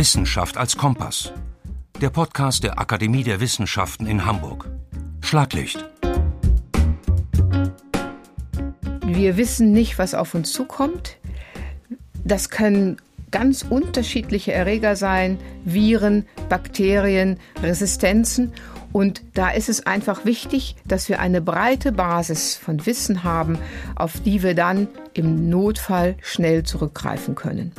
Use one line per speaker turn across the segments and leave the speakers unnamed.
Wissenschaft als Kompass. Der Podcast der Akademie der Wissenschaften in Hamburg. Schlaglicht.
Wir wissen nicht, was auf uns zukommt. Das können ganz unterschiedliche Erreger sein, Viren, Bakterien, Resistenzen. Und da ist es einfach wichtig, dass wir eine breite Basis von Wissen haben, auf die wir dann im Notfall schnell zurückgreifen können.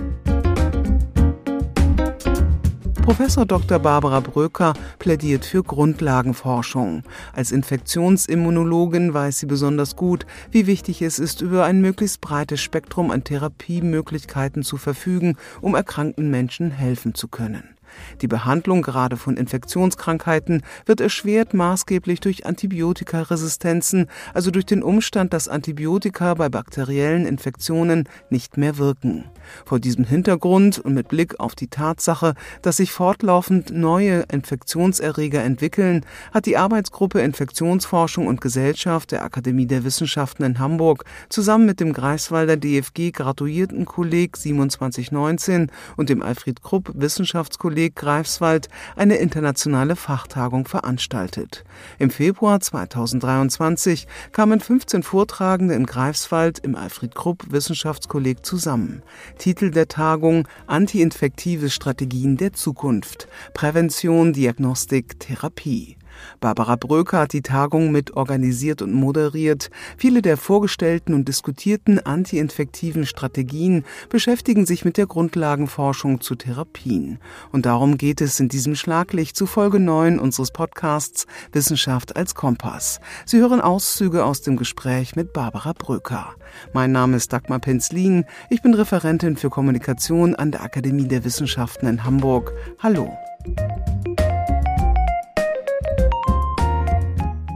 Professor Dr. Barbara Bröker plädiert für Grundlagenforschung. Als Infektionsimmunologin weiß sie besonders gut, wie wichtig es ist, über ein möglichst breites Spektrum an Therapiemöglichkeiten zu verfügen, um erkrankten Menschen helfen zu können. Die Behandlung gerade von Infektionskrankheiten wird erschwert maßgeblich durch Antibiotikaresistenzen, also durch den Umstand, dass Antibiotika bei bakteriellen Infektionen nicht mehr wirken. Vor diesem Hintergrund und mit Blick auf die Tatsache, dass sich fortlaufend neue Infektionserreger entwickeln, hat die Arbeitsgruppe Infektionsforschung und Gesellschaft der Akademie der Wissenschaften in Hamburg zusammen mit dem Greifswalder DFG Graduiertenkolleg 2719 und dem Alfred Krupp Wissenschaftskolleg Greifswald eine internationale Fachtagung veranstaltet. Im Februar 2023 kamen 15 Vortragende in Greifswald im Alfred Krupp Wissenschaftskolleg zusammen. Titel der Tagung Antiinfektive Strategien der Zukunft Prävention, Diagnostik, Therapie. Barbara Bröker hat die Tagung mit organisiert und moderiert. Viele der vorgestellten und diskutierten antiinfektiven Strategien beschäftigen sich mit der Grundlagenforschung zu Therapien. Und darum geht es in diesem Schlaglicht zu Folge 9 unseres Podcasts Wissenschaft als Kompass. Sie hören Auszüge aus dem Gespräch mit Barbara Bröker. Mein Name ist Dagmar Penzlin. Ich bin Referentin für Kommunikation an der Akademie der Wissenschaften in Hamburg. Hallo.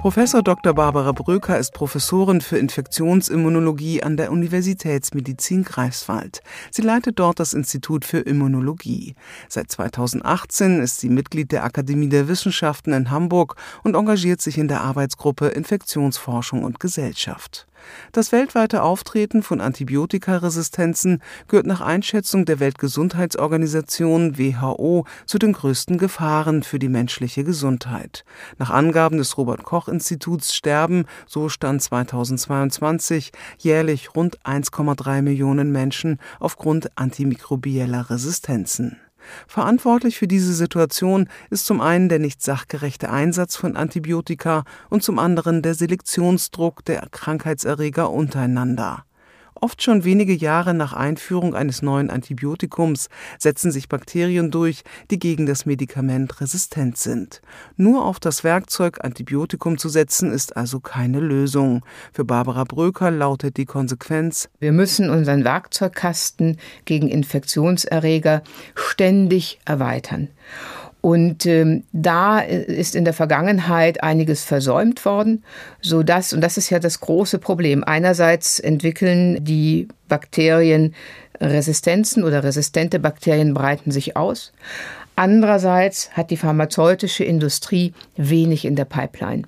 Professor Dr. Barbara Bröker ist Professorin für Infektionsimmunologie an der Universitätsmedizin Greifswald. Sie leitet dort das Institut für Immunologie. Seit 2018 ist sie Mitglied der Akademie der Wissenschaften in Hamburg und engagiert sich in der Arbeitsgruppe Infektionsforschung und Gesellschaft. Das weltweite Auftreten von Antibiotikaresistenzen gehört nach Einschätzung der Weltgesundheitsorganisation WHO zu den größten Gefahren für die menschliche Gesundheit. Nach Angaben des Robert Koch Instituts sterben, so stand 2022, jährlich rund 1,3 Millionen Menschen aufgrund antimikrobieller Resistenzen. Verantwortlich für diese Situation ist zum einen der nicht sachgerechte Einsatz von Antibiotika und zum anderen der Selektionsdruck der Krankheitserreger untereinander. Oft schon wenige Jahre nach Einführung eines neuen Antibiotikums setzen sich Bakterien durch, die gegen das Medikament resistent sind. Nur auf das Werkzeug Antibiotikum zu setzen, ist also keine Lösung. Für Barbara Bröker lautet die Konsequenz
Wir müssen unseren Werkzeugkasten gegen Infektionserreger ständig erweitern. Und ähm, da ist in der Vergangenheit einiges versäumt worden, so dass und das ist ja das große Problem. Einerseits entwickeln die Bakterien Resistenzen oder resistente Bakterien breiten sich aus. Andererseits hat die pharmazeutische Industrie wenig in der Pipeline.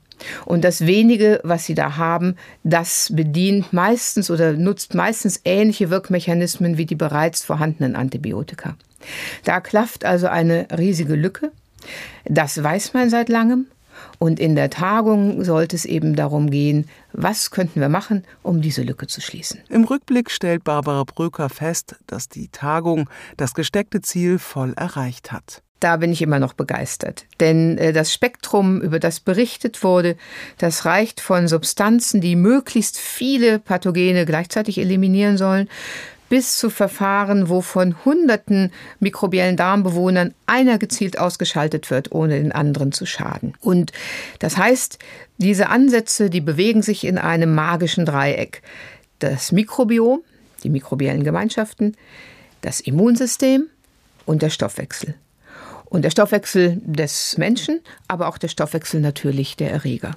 Und das wenige, was sie da haben, das bedient meistens oder nutzt meistens ähnliche Wirkmechanismen wie die bereits vorhandenen Antibiotika. Da klafft also eine riesige Lücke. Das weiß man seit langem. Und in der Tagung sollte es eben darum gehen, was könnten wir machen, um diese Lücke zu schließen.
Im Rückblick stellt Barbara Bröker fest, dass die Tagung das gesteckte Ziel voll erreicht hat.
Da bin ich immer noch begeistert. Denn äh, das Spektrum, über das berichtet wurde, das reicht von Substanzen, die möglichst viele Pathogene gleichzeitig eliminieren sollen, bis zu Verfahren, wo von hunderten mikrobiellen Darmbewohnern einer gezielt ausgeschaltet wird, ohne den anderen zu schaden. Und das heißt, diese Ansätze, die bewegen sich in einem magischen Dreieck. Das Mikrobiom, die mikrobiellen Gemeinschaften, das Immunsystem und der Stoffwechsel. Und der Stoffwechsel des Menschen, aber auch der Stoffwechsel natürlich der Erreger.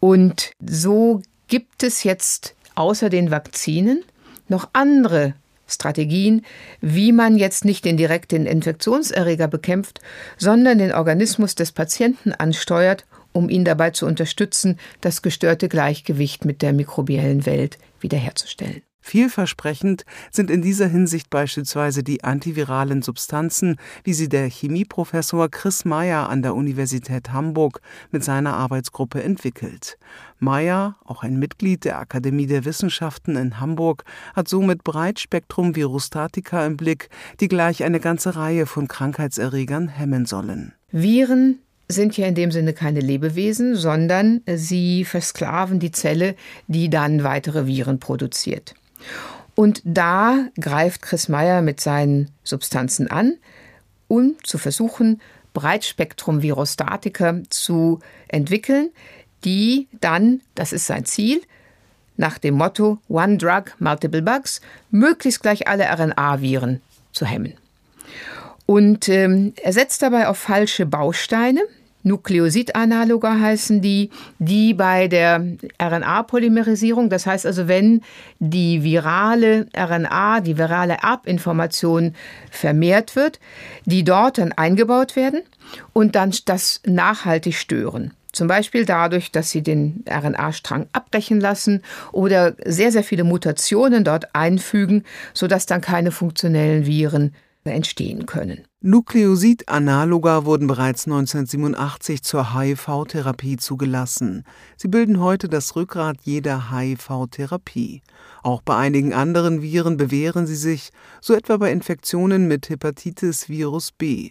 Und so gibt es jetzt außer den Vakzinen noch andere Strategien, wie man jetzt nicht den direkten Infektionserreger bekämpft, sondern den Organismus des Patienten ansteuert, um ihn dabei zu unterstützen, das gestörte Gleichgewicht mit der mikrobiellen Welt wiederherzustellen.
Vielversprechend sind in dieser Hinsicht beispielsweise die antiviralen Substanzen, wie sie der Chemieprofessor Chris Meyer an der Universität Hamburg mit seiner Arbeitsgruppe entwickelt. Meyer, auch ein Mitglied der Akademie der Wissenschaften in Hamburg, hat somit Breitspektrum Virostatika im Blick, die gleich eine ganze Reihe von Krankheitserregern hemmen sollen.
Viren sind ja in dem Sinne keine Lebewesen, sondern sie versklaven die Zelle, die dann weitere Viren produziert. Und da greift Chris Meyer mit seinen Substanzen an, um zu versuchen, Breitspektrum-Virostatika zu entwickeln, die dann, das ist sein Ziel, nach dem Motto One Drug, Multiple Bugs, möglichst gleich alle RNA-Viren zu hemmen. Und ähm, er setzt dabei auf falsche Bausteine, Nukleosidanaloga heißen die, die bei der RNA-Polymerisierung, das heißt also, wenn die virale RNA, die virale Erbinformation vermehrt wird, die dort dann eingebaut werden und dann das nachhaltig stören. Zum Beispiel dadurch, dass sie den RNA-Strang abbrechen lassen oder sehr, sehr viele Mutationen dort einfügen, sodass dann keine funktionellen Viren entstehen können.
Nukleosid-Analoga wurden bereits 1987 zur HIV-Therapie zugelassen. Sie bilden heute das Rückgrat jeder HIV-Therapie. Auch bei einigen anderen Viren bewähren sie sich, so etwa bei Infektionen mit Hepatitis Virus B.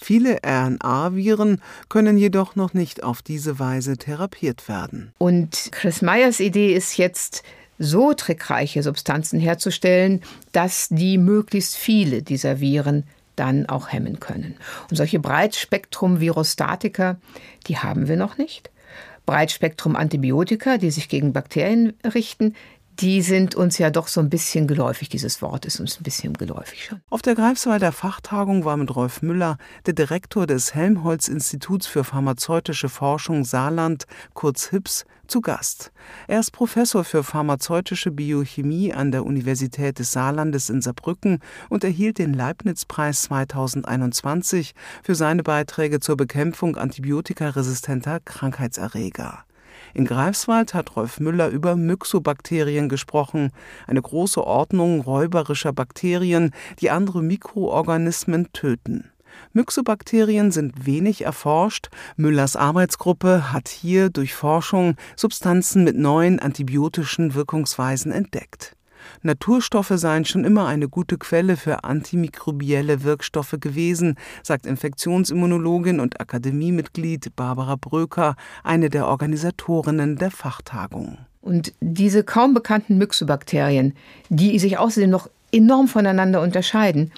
Viele RNA-Viren können jedoch noch nicht auf diese Weise therapiert werden.
Und Chris Meyers Idee ist jetzt, so trickreiche Substanzen herzustellen, dass die möglichst viele dieser Viren dann auch hemmen können. Und solche Breitspektrum-Virostatika, die haben wir noch nicht. Breitspektrum-Antibiotika, die sich gegen Bakterien richten, die sind uns ja doch so ein bisschen geläufig. Dieses Wort ist uns ein bisschen geläufig schon.
Auf der Greifswalder Fachtagung war mit Rolf Müller, der Direktor des Helmholtz-Instituts für pharmazeutische Forschung Saarland, kurz HIPS, zu Gast. Er ist Professor für pharmazeutische Biochemie an der Universität des Saarlandes in Saarbrücken und erhielt den Leibniz-Preis 2021 für seine Beiträge zur Bekämpfung antibiotikaresistenter Krankheitserreger. In Greifswald hat Rolf Müller über Myxobakterien gesprochen, eine große Ordnung räuberischer Bakterien, die andere Mikroorganismen töten. Myxobakterien sind wenig erforscht. Müllers Arbeitsgruppe hat hier durch Forschung Substanzen mit neuen antibiotischen Wirkungsweisen entdeckt. Naturstoffe seien schon immer eine gute Quelle für antimikrobielle Wirkstoffe gewesen, sagt Infektionsimmunologin und Akademiemitglied Barbara Bröker, eine der Organisatorinnen der Fachtagung.
Und diese kaum bekannten Myxobakterien, die sich außerdem noch enorm voneinander unterscheiden,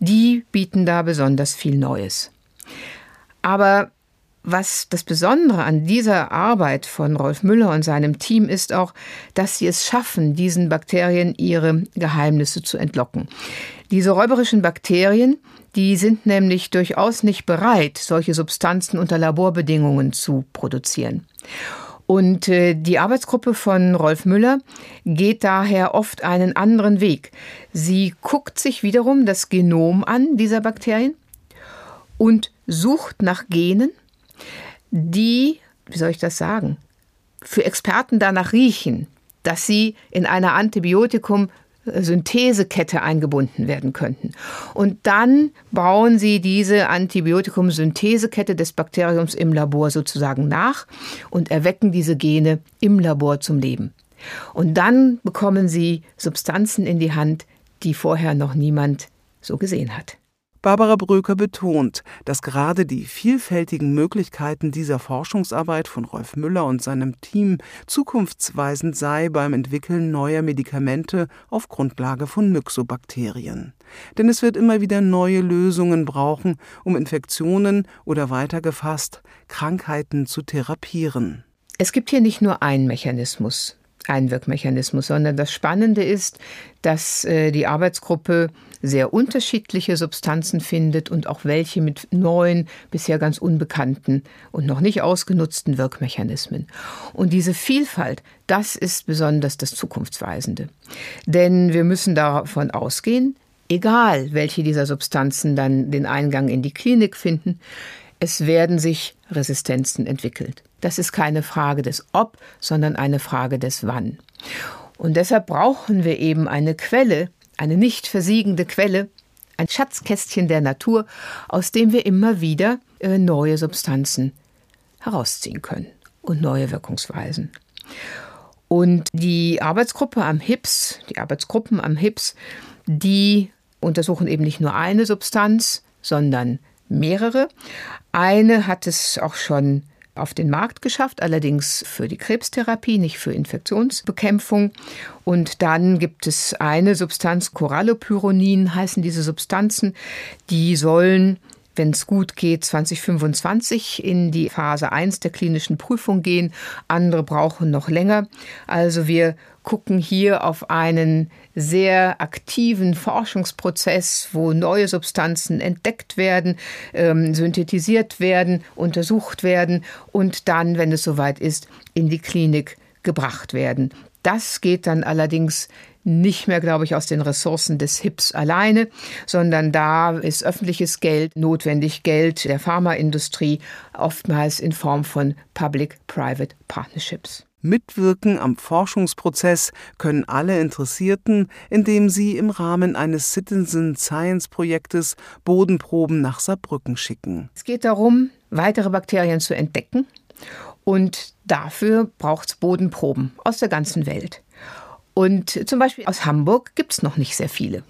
die bieten da besonders viel Neues. Aber was das Besondere an dieser Arbeit von Rolf Müller und seinem Team ist auch, dass sie es schaffen, diesen Bakterien ihre Geheimnisse zu entlocken. Diese räuberischen Bakterien, die sind nämlich durchaus nicht bereit, solche Substanzen unter Laborbedingungen zu produzieren. Und äh, die Arbeitsgruppe von Rolf Müller geht daher oft einen anderen Weg. Sie guckt sich wiederum das Genom an dieser Bakterien und sucht nach Genen, die, wie soll ich das sagen, für Experten danach riechen, dass sie in einer Antibiotikum Synthesekette eingebunden werden könnten. Und dann bauen sie diese Antibiotikum-Synthesekette des Bakteriums im Labor sozusagen nach und erwecken diese Gene im Labor zum Leben. Und dann bekommen sie Substanzen in die Hand, die vorher noch niemand so gesehen hat.
Barbara Bröker betont, dass gerade die vielfältigen Möglichkeiten dieser Forschungsarbeit von Rolf Müller und seinem Team zukunftsweisend sei beim Entwickeln neuer Medikamente auf Grundlage von Myxobakterien. Denn es wird immer wieder neue Lösungen brauchen, um Infektionen oder weitergefasst Krankheiten zu therapieren.
Es gibt hier nicht nur einen Mechanismus, Einwirkmechanismus, sondern das Spannende ist, dass äh, die Arbeitsgruppe sehr unterschiedliche Substanzen findet und auch welche mit neuen, bisher ganz unbekannten und noch nicht ausgenutzten Wirkmechanismen. Und diese Vielfalt, das ist besonders das Zukunftsweisende. Denn wir müssen davon ausgehen, egal welche dieser Substanzen dann den Eingang in die Klinik finden, es werden sich Resistenzen entwickelt. Das ist keine Frage des Ob, sondern eine Frage des Wann. Und deshalb brauchen wir eben eine Quelle, eine nicht versiegende Quelle, ein Schatzkästchen der Natur, aus dem wir immer wieder äh, neue Substanzen herausziehen können und neue Wirkungsweisen. Und die Arbeitsgruppe am HIPS, die Arbeitsgruppen am HIPS, die untersuchen eben nicht nur eine Substanz, sondern mehrere. Eine hat es auch schon auf den Markt geschafft, allerdings für die Krebstherapie, nicht für Infektionsbekämpfung. Und dann gibt es eine Substanz, Corallopyronin heißen diese Substanzen, die sollen wenn es gut geht, 2025 in die Phase 1 der klinischen Prüfung gehen. Andere brauchen noch länger. Also wir gucken hier auf einen sehr aktiven Forschungsprozess, wo neue Substanzen entdeckt werden, ähm, synthetisiert werden, untersucht werden und dann, wenn es soweit ist, in die Klinik gebracht werden. Das geht dann allerdings nicht mehr, glaube ich, aus den Ressourcen des HIPS alleine, sondern da ist öffentliches Geld notwendig, Geld der Pharmaindustrie, oftmals in Form von Public-Private Partnerships.
Mitwirken am Forschungsprozess können alle Interessierten, indem sie im Rahmen eines Citizen Science Projektes Bodenproben nach Saarbrücken schicken.
Es geht darum, weitere Bakterien zu entdecken und dafür braucht es Bodenproben aus der ganzen Welt. Und zum Beispiel aus Hamburg gibt es noch nicht sehr viele.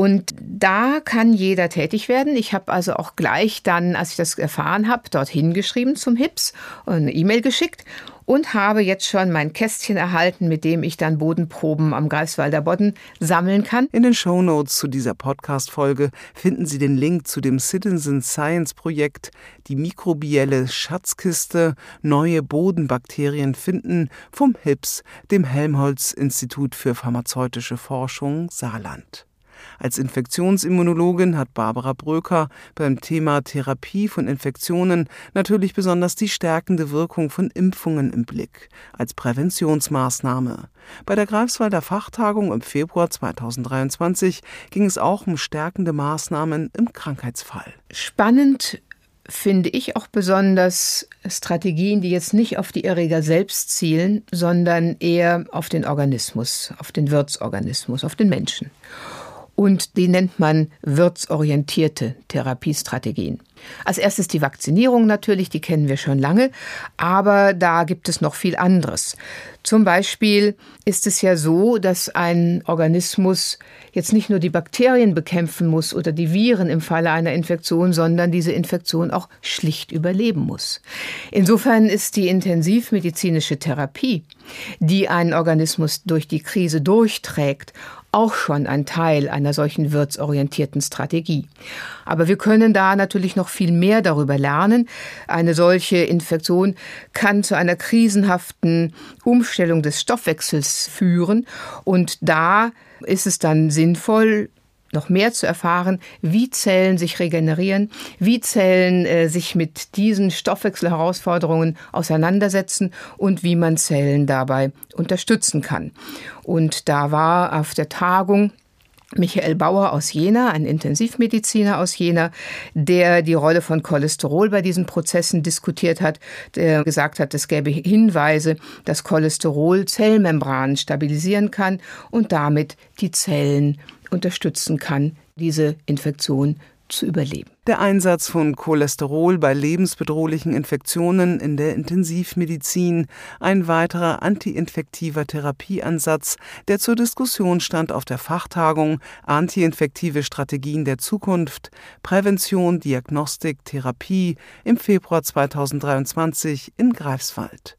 Und da kann jeder tätig werden. Ich habe also auch gleich dann, als ich das erfahren habe, dorthin geschrieben zum HIPS und eine E-Mail geschickt und habe jetzt schon mein Kästchen erhalten, mit dem ich dann Bodenproben am Greifswalder Bodden sammeln kann.
In den Show Notes zu dieser Podcast-Folge finden Sie den Link zu dem Citizen Science Projekt, die mikrobielle Schatzkiste Neue Bodenbakterien finden vom HIPS, dem Helmholtz Institut für pharmazeutische Forschung Saarland. Als Infektionsimmunologin hat Barbara Bröker beim Thema Therapie von Infektionen natürlich besonders die stärkende Wirkung von Impfungen im Blick als Präventionsmaßnahme. Bei der Greifswalder Fachtagung im Februar 2023 ging es auch um stärkende Maßnahmen im Krankheitsfall.
Spannend finde ich auch besonders Strategien, die jetzt nicht auf die Erreger selbst zielen, sondern eher auf den Organismus, auf den Wirtsorganismus, auf den Menschen und die nennt man wirtsorientierte Therapiestrategien. Als erstes die Vakzinierung natürlich, die kennen wir schon lange, aber da gibt es noch viel anderes. Zum Beispiel ist es ja so, dass ein Organismus jetzt nicht nur die Bakterien bekämpfen muss oder die Viren im Falle einer Infektion, sondern diese Infektion auch schlicht überleben muss. Insofern ist die intensivmedizinische Therapie, die einen Organismus durch die Krise durchträgt, auch schon ein Teil einer solchen wirtsorientierten Strategie. Aber wir können da natürlich noch viel mehr darüber lernen. Eine solche Infektion kann zu einer krisenhaften Umstellung des Stoffwechsels führen und da ist es dann sinnvoll, noch mehr zu erfahren, wie Zellen sich regenerieren, wie Zellen äh, sich mit diesen Stoffwechselherausforderungen auseinandersetzen und wie man Zellen dabei unterstützen kann. Und da war auf der Tagung Michael Bauer aus Jena, ein Intensivmediziner aus Jena, der die Rolle von Cholesterol bei diesen Prozessen diskutiert hat, der gesagt hat, es gäbe Hinweise, dass Cholesterol Zellmembranen stabilisieren kann und damit die Zellen unterstützen kann, diese Infektion zu überleben.
Der Einsatz von Cholesterol bei lebensbedrohlichen Infektionen in der Intensivmedizin, ein weiterer antiinfektiver Therapieansatz, der zur Diskussion stand auf der Fachtagung Antiinfektive Strategien der Zukunft, Prävention, Diagnostik, Therapie im Februar 2023 in Greifswald.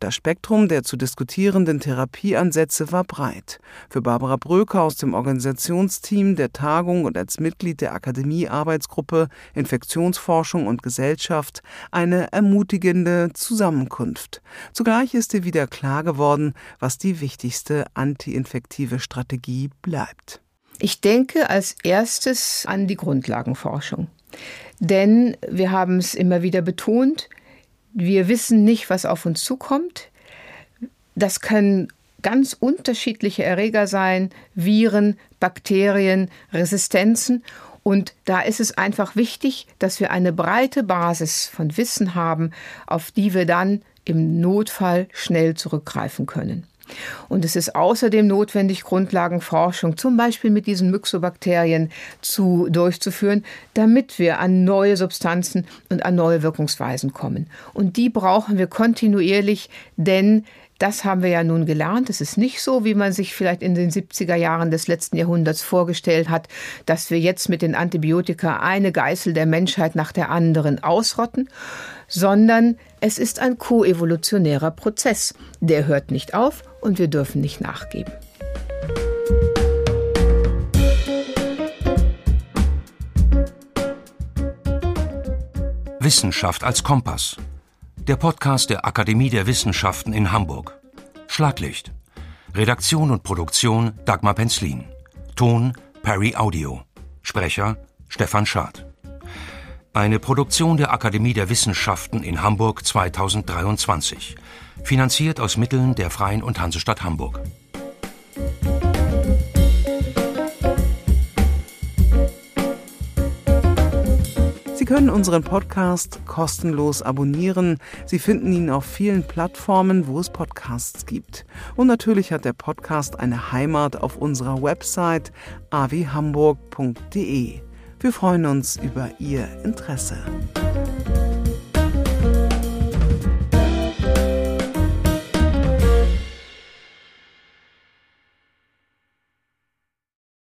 Das Spektrum der zu diskutierenden Therapieansätze war breit. Für Barbara Bröker aus dem Organisationsteam der Tagung und als Mitglied der Akademie-Arbeitsgruppe Infektionsforschung und Gesellschaft eine ermutigende Zusammenkunft. Zugleich ist ihr wieder klar geworden, was die wichtigste antiinfektive Strategie bleibt.
Ich denke als erstes an die Grundlagenforschung. Denn wir haben es immer wieder betont, wir wissen nicht, was auf uns zukommt. Das können ganz unterschiedliche Erreger sein, Viren, Bakterien, Resistenzen. Und da ist es einfach wichtig, dass wir eine breite Basis von Wissen haben, auf die wir dann im Notfall schnell zurückgreifen können. Und es ist außerdem notwendig, Grundlagenforschung zum Beispiel mit diesen Myxobakterien zu, durchzuführen, damit wir an neue Substanzen und an neue Wirkungsweisen kommen. Und die brauchen wir kontinuierlich, denn das haben wir ja nun gelernt. Es ist nicht so, wie man sich vielleicht in den 70er Jahren des letzten Jahrhunderts vorgestellt hat, dass wir jetzt mit den Antibiotika eine Geißel der Menschheit nach der anderen ausrotten, sondern es ist ein koevolutionärer Prozess. Der hört nicht auf und wir dürfen nicht nachgeben.
Wissenschaft als Kompass. Der Podcast der Akademie der Wissenschaften in Hamburg. Schlaglicht. Redaktion und Produktion Dagmar Penzlin. Ton Perry Audio. Sprecher Stefan Schad. Eine Produktion der Akademie der Wissenschaften in Hamburg 2023. Finanziert aus Mitteln der Freien und Hansestadt Hamburg.
Sie können unseren Podcast kostenlos abonnieren. Sie finden ihn auf vielen Plattformen, wo es Podcasts gibt. Und natürlich hat der Podcast eine Heimat auf unserer Website avihamburg.de. Wir freuen uns über Ihr Interesse.